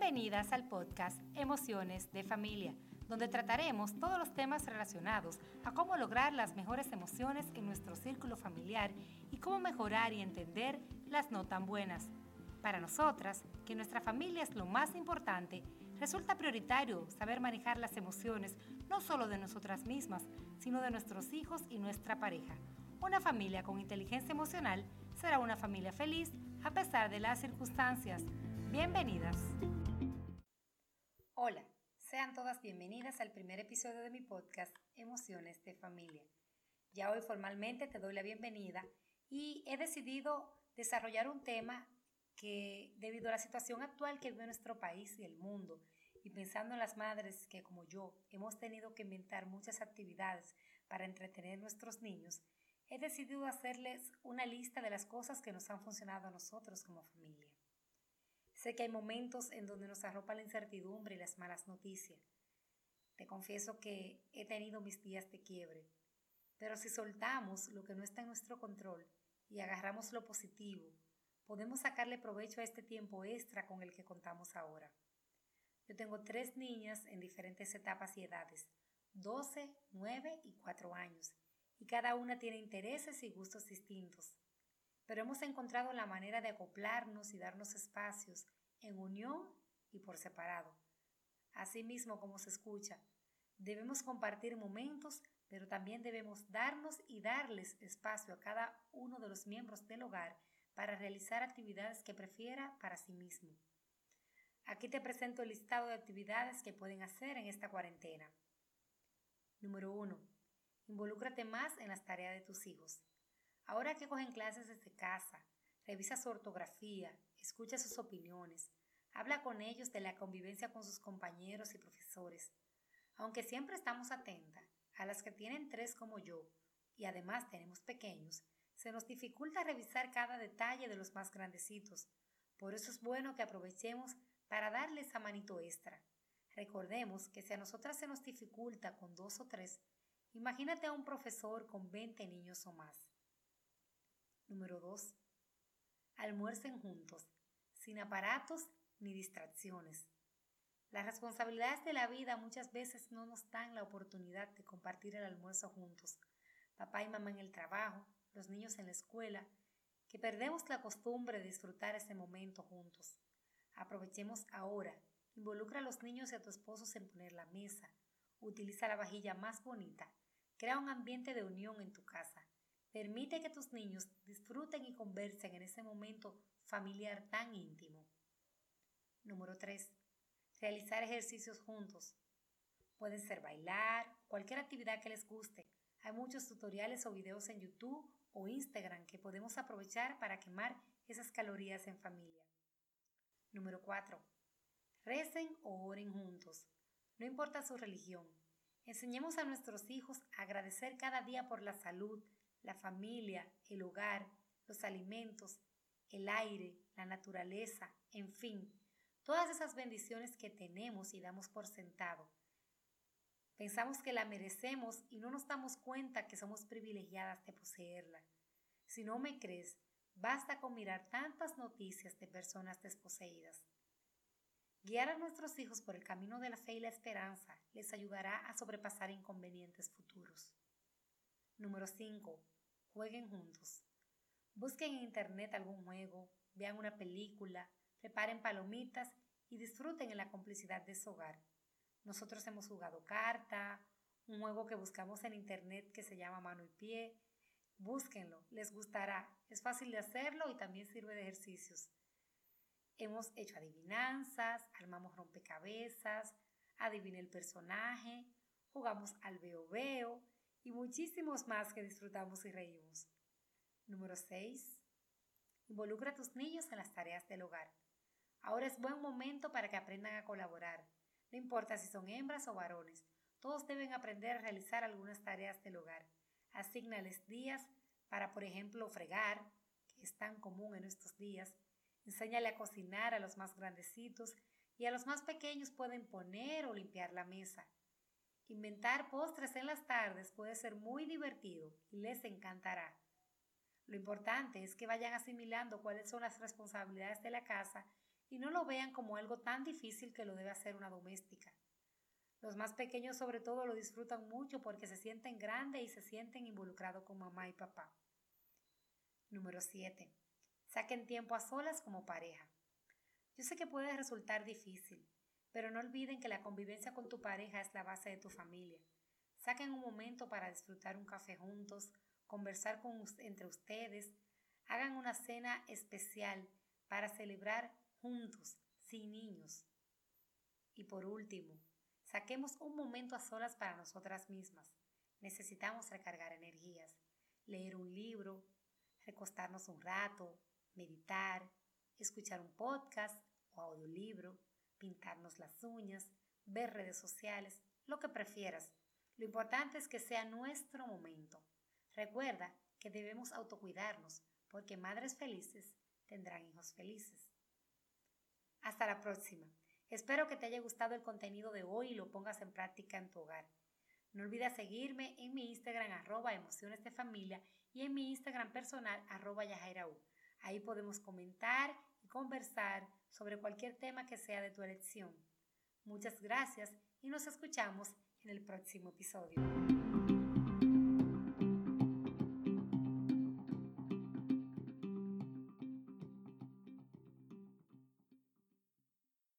Bienvenidas al podcast Emociones de Familia, donde trataremos todos los temas relacionados a cómo lograr las mejores emociones en nuestro círculo familiar y cómo mejorar y entender las no tan buenas. Para nosotras, que nuestra familia es lo más importante, resulta prioritario saber manejar las emociones no solo de nosotras mismas, sino de nuestros hijos y nuestra pareja. Una familia con inteligencia emocional será una familia feliz a pesar de las circunstancias. Bienvenidas. Hola, sean todas bienvenidas al primer episodio de mi podcast Emociones de Familia. Ya hoy formalmente te doy la bienvenida y he decidido desarrollar un tema que debido a la situación actual que vive nuestro país y el mundo, y pensando en las madres que como yo hemos tenido que inventar muchas actividades para entretener a nuestros niños, he decidido hacerles una lista de las cosas que nos han funcionado a nosotros como familia. Sé que hay momentos en donde nos arropa la incertidumbre y las malas noticias. Te confieso que he tenido mis días de quiebre, pero si soltamos lo que no está en nuestro control y agarramos lo positivo, podemos sacarle provecho a este tiempo extra con el que contamos ahora. Yo tengo tres niñas en diferentes etapas y edades, 12, 9 y 4 años, y cada una tiene intereses y gustos distintos. Pero hemos encontrado la manera de acoplarnos y darnos espacios en unión y por separado. Asimismo, como se escucha, debemos compartir momentos, pero también debemos darnos y darles espacio a cada uno de los miembros del hogar para realizar actividades que prefiera para sí mismo. Aquí te presento el listado de actividades que pueden hacer en esta cuarentena. Número 1 Involúcrate más en las tareas de tus hijos. Ahora que cogen clases desde casa, revisa su ortografía, escucha sus opiniones, habla con ellos de la convivencia con sus compañeros y profesores. Aunque siempre estamos atentas a las que tienen tres como yo y además tenemos pequeños, se nos dificulta revisar cada detalle de los más grandecitos. Por eso es bueno que aprovechemos para darles esa manito extra. Recordemos que si a nosotras se nos dificulta con dos o tres, Imagínate a un profesor con 20 niños o más. Número 2. Almuercen juntos, sin aparatos ni distracciones. Las responsabilidades de la vida muchas veces no nos dan la oportunidad de compartir el almuerzo juntos. Papá y mamá en el trabajo, los niños en la escuela, que perdemos la costumbre de disfrutar ese momento juntos. Aprovechemos ahora. Involucra a los niños y a tu esposo en poner la mesa. Utiliza la vajilla más bonita Crea un ambiente de unión en tu casa. Permite que tus niños disfruten y conversen en ese momento familiar tan íntimo. Número 3. Realizar ejercicios juntos. Pueden ser bailar, cualquier actividad que les guste. Hay muchos tutoriales o videos en YouTube o Instagram que podemos aprovechar para quemar esas calorías en familia. Número 4. Recen o oren juntos. No importa su religión, Enseñemos a nuestros hijos a agradecer cada día por la salud, la familia, el hogar, los alimentos, el aire, la naturaleza, en fin, todas esas bendiciones que tenemos y damos por sentado. Pensamos que la merecemos y no nos damos cuenta que somos privilegiadas de poseerla. Si no me crees, basta con mirar tantas noticias de personas desposeídas. Guiar a nuestros hijos por el camino de la fe y la esperanza les ayudará a sobrepasar inconvenientes futuros. Número 5. Jueguen juntos. Busquen en internet algún juego, vean una película, preparen palomitas y disfruten en la complicidad de su hogar. Nosotros hemos jugado carta, un juego que buscamos en internet que se llama mano y pie. Búsquenlo, les gustará. Es fácil de hacerlo y también sirve de ejercicios. Hemos hecho adivinanzas, armamos rompecabezas, adiviné el personaje, jugamos al veo veo y muchísimos más que disfrutamos y reímos. Número 6. Involucra a tus niños en las tareas del hogar. Ahora es buen momento para que aprendan a colaborar. No importa si son hembras o varones, todos deben aprender a realizar algunas tareas del hogar. Asignales días para, por ejemplo, fregar, que es tan común en estos días, Enséñale a cocinar a los más grandecitos y a los más pequeños pueden poner o limpiar la mesa. Inventar postres en las tardes puede ser muy divertido y les encantará. Lo importante es que vayan asimilando cuáles son las responsabilidades de la casa y no lo vean como algo tan difícil que lo debe hacer una doméstica. Los más pequeños sobre todo lo disfrutan mucho porque se sienten grandes y se sienten involucrados con mamá y papá. Número 7. Saquen tiempo a solas como pareja. Yo sé que puede resultar difícil, pero no olviden que la convivencia con tu pareja es la base de tu familia. Saquen un momento para disfrutar un café juntos, conversar con, entre ustedes, hagan una cena especial para celebrar juntos, sin niños. Y por último, saquemos un momento a solas para nosotras mismas. Necesitamos recargar energías, leer un libro, recostarnos un rato, meditar, escuchar un podcast o audiolibro, pintarnos las uñas, ver redes sociales, lo que prefieras. Lo importante es que sea nuestro momento. Recuerda que debemos autocuidarnos porque madres felices tendrán hijos felices. Hasta la próxima. Espero que te haya gustado el contenido de hoy y lo pongas en práctica en tu hogar. No olvides seguirme en mi Instagram arroba emociones de familia y en mi Instagram personal arroba yajairaú. Ahí podemos comentar y conversar sobre cualquier tema que sea de tu elección. Muchas gracias y nos escuchamos en el próximo episodio.